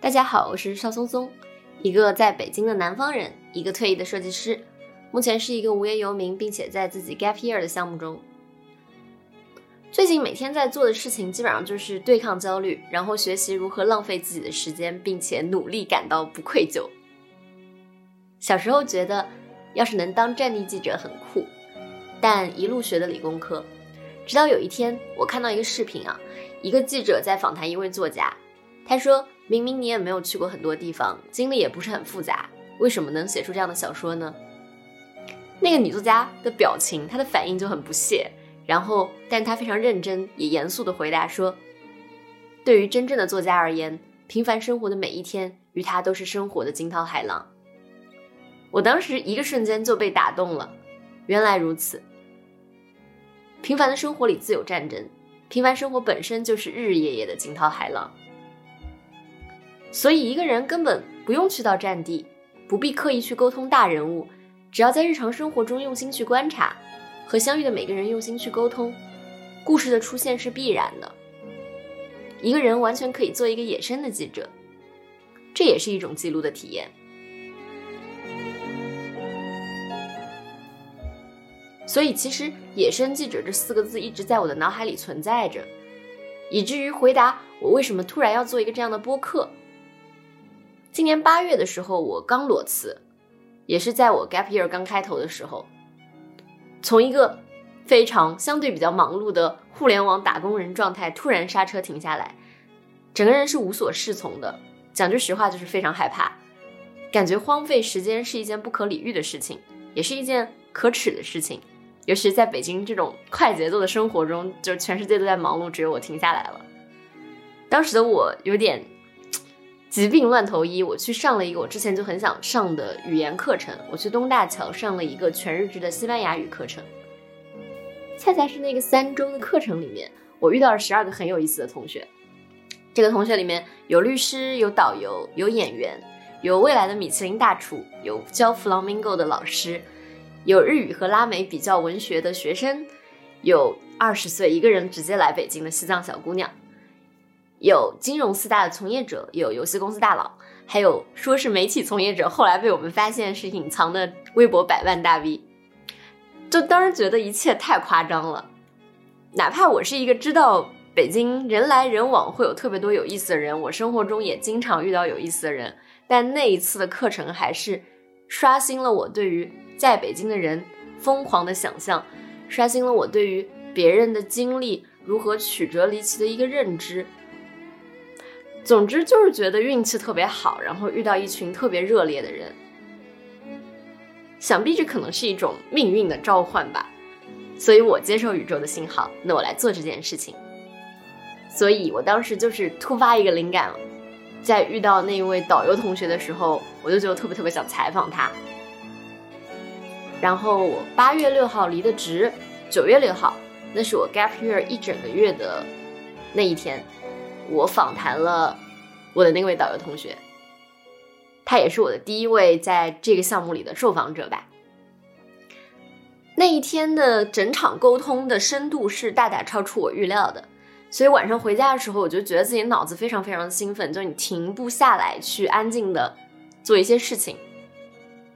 大家好，我是邵松松，一个在北京的南方人，一个退役的设计师，目前是一个无业游民，并且在自己 gap year 的项目中。最近每天在做的事情基本上就是对抗焦虑，然后学习如何浪费自己的时间，并且努力感到不愧疚。小时候觉得要是能当战地记者很酷，但一路学的理工科。直到有一天，我看到一个视频啊，一个记者在访谈一位作家，他说明明你也没有去过很多地方，经历也不是很复杂，为什么能写出这样的小说呢？那个女作家的表情，她的反应就很不屑，然后，但她非常认真也严肃的回答说：“对于真正的作家而言，平凡生活的每一天，与他都是生活的惊涛骇浪。”我当时一个瞬间就被打动了，原来如此。平凡的生活里自有战争，平凡生活本身就是日日夜夜的惊涛骇浪。所以一个人根本不用去到战地，不必刻意去沟通大人物，只要在日常生活中用心去观察，和相遇的每个人用心去沟通，故事的出现是必然的。一个人完全可以做一个野生的记者，这也是一种记录的体验。所以，其实“野生记者”这四个字一直在我的脑海里存在着，以至于回答我为什么突然要做一个这样的播客。今年八月的时候，我刚裸辞，也是在我 gap year 刚开头的时候，从一个非常相对比较忙碌的互联网打工人状态突然刹车停下来，整个人是无所适从的。讲句实话，就是非常害怕，感觉荒废时间是一件不可理喻的事情，也是一件可耻的事情。尤其在北京这种快节奏的生活中，就全世界都在忙碌，只有我停下来了。当时的我有点疾病乱投医，我去上了一个我之前就很想上的语言课程，我去东大桥上了一个全日制的西班牙语课程。恰恰是那个三周的课程里面，我遇到了十二个很有意思的同学。这个同学里面有律师，有导游，有演员，有未来的米其林大厨，有教 flamingo 的老师。有日语和拉美比较文学的学生，有二十岁一个人直接来北京的西藏小姑娘，有金融四大的从业者，有游戏公司大佬，还有说是媒体从业者，后来被我们发现是隐藏的微博百万大 V。就当时觉得一切太夸张了，哪怕我是一个知道北京人来人往会有特别多有意思的人，我生活中也经常遇到有意思的人，但那一次的课程还是刷新了我对于。在北京的人疯狂的想象，刷新了我对于别人的经历如何曲折离奇的一个认知。总之就是觉得运气特别好，然后遇到一群特别热烈的人。想必这可能是一种命运的召唤吧。所以我接受宇宙的信号，那我来做这件事情。所以我当时就是突发一个灵感，在遇到那一位导游同学的时候，我就觉得特别特别想采访他。然后我八月六号离的职，九月六号，那是我 gap year 一整个月的那一天，我访谈了我的那位导游同学，他也是我的第一位在这个项目里的受访者吧。那一天的整场沟通的深度是大大超出我预料的，所以晚上回家的时候，我就觉得自己脑子非常非常兴奋，就你停不下来去安静的做一些事情。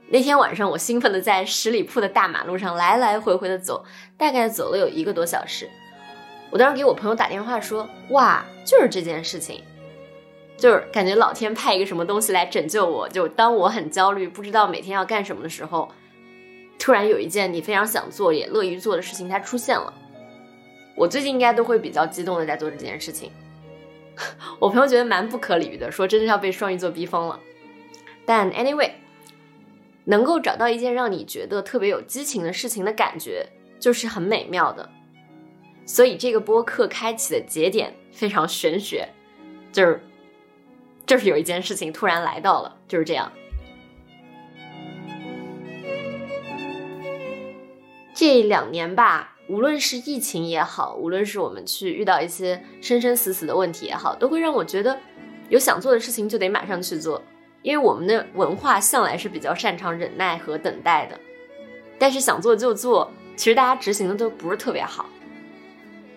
那天晚上，我兴奋的在十里铺的大马路上来来回回的走，大概走了有一个多小时。我当时给我朋友打电话说：“哇，就是这件事情，就是感觉老天派一个什么东西来拯救我。就当我很焦虑，不知道每天要干什么的时候，突然有一件你非常想做也乐于做的事情，它出现了。我最近应该都会比较激动的在做这件事情。我朋友觉得蛮不可理喻的，说真的要被双鱼座逼疯了。但 anyway。能够找到一件让你觉得特别有激情的事情的感觉，就是很美妙的。所以这个播客开启的节点非常玄学，就是，就是有一件事情突然来到了，就是这样。这两年吧，无论是疫情也好，无论是我们去遇到一些生生死死的问题也好，都会让我觉得，有想做的事情就得马上去做。因为我们的文化向来是比较擅长忍耐和等待的，但是想做就做，其实大家执行的都不是特别好。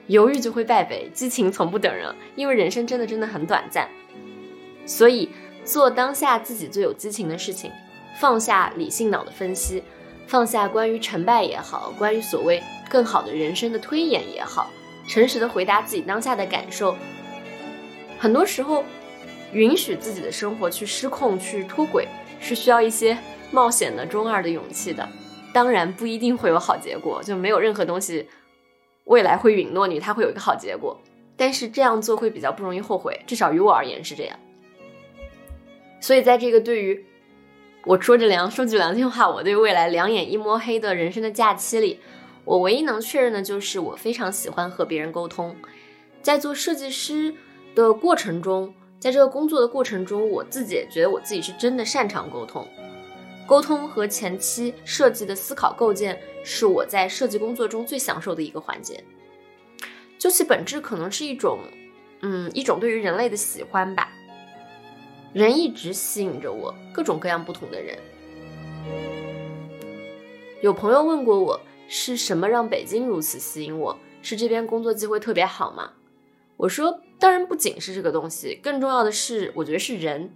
犹豫就会败北，激情从不等人，因为人生真的真的很短暂。所以做当下自己最有激情的事情，放下理性脑的分析，放下关于成败也好，关于所谓更好的人生的推演也好，诚实的回答自己当下的感受。很多时候，允许自己的生活去失控、去脱轨，是需要一些冒险的中二的勇气的。当然，不一定会有好结果，就没有任何东西未来会允诺你他会有一个好结果。但是这样做会比较不容易后悔，至少于我而言是这样。所以，在这个对于我说着良说句良心话，我对未来两眼一摸黑的人生的假期里，我唯一能确认的就是我非常喜欢和别人沟通，在做设计师。的过程中，在这个工作的过程中，我自己也觉得我自己是真的擅长沟通。沟通和前期设计的思考构建，是我在设计工作中最享受的一个环节。究其本质，可能是一种，嗯，一种对于人类的喜欢吧。人一直吸引着我，各种各样不同的人。有朋友问过我，是什么让北京如此吸引我？是这边工作机会特别好吗？我说。当然不仅是这个东西，更重要的是，我觉得是人。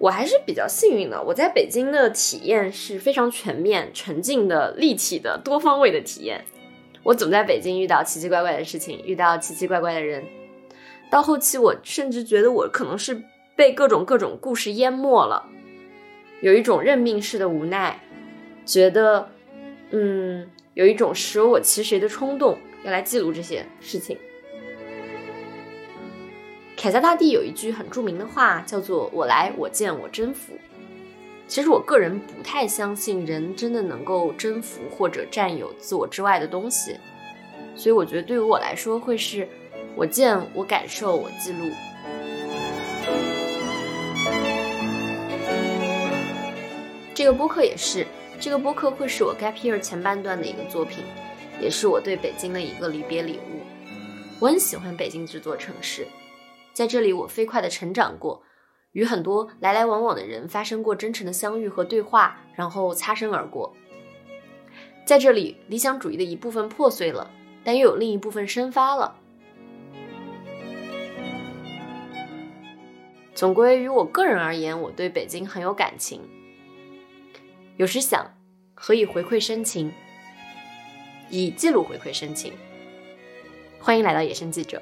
我还是比较幸运的，我在北京的体验是非常全面、沉浸的、立体的、多方位的体验。我总在北京遇到奇奇怪怪的事情，遇到奇奇怪怪的人。到后期，我甚至觉得我可能是被各种各种故事淹没了，有一种认命式的无奈，觉得，嗯，有一种舍我其谁的冲动，要来记录这些事情。凯撒大帝有一句很著名的话，叫做“我来，我见，我征服”。其实我个人不太相信人真的能够征服或者占有自我之外的东西，所以我觉得对于我来说，会是我见，我感受，我记录。这个播客也是，这个播客会是我 gap year 前半段的一个作品，也是我对北京的一个离别礼物。我很喜欢北京这座城市。在这里，我飞快的成长过，与很多来来往往的人发生过真诚的相遇和对话，然后擦身而过。在这里，理想主义的一部分破碎了，但又有另一部分生发了。总归于我个人而言，我对北京很有感情。有时想，何以回馈深情？以记录回馈深情。欢迎来到野生记者。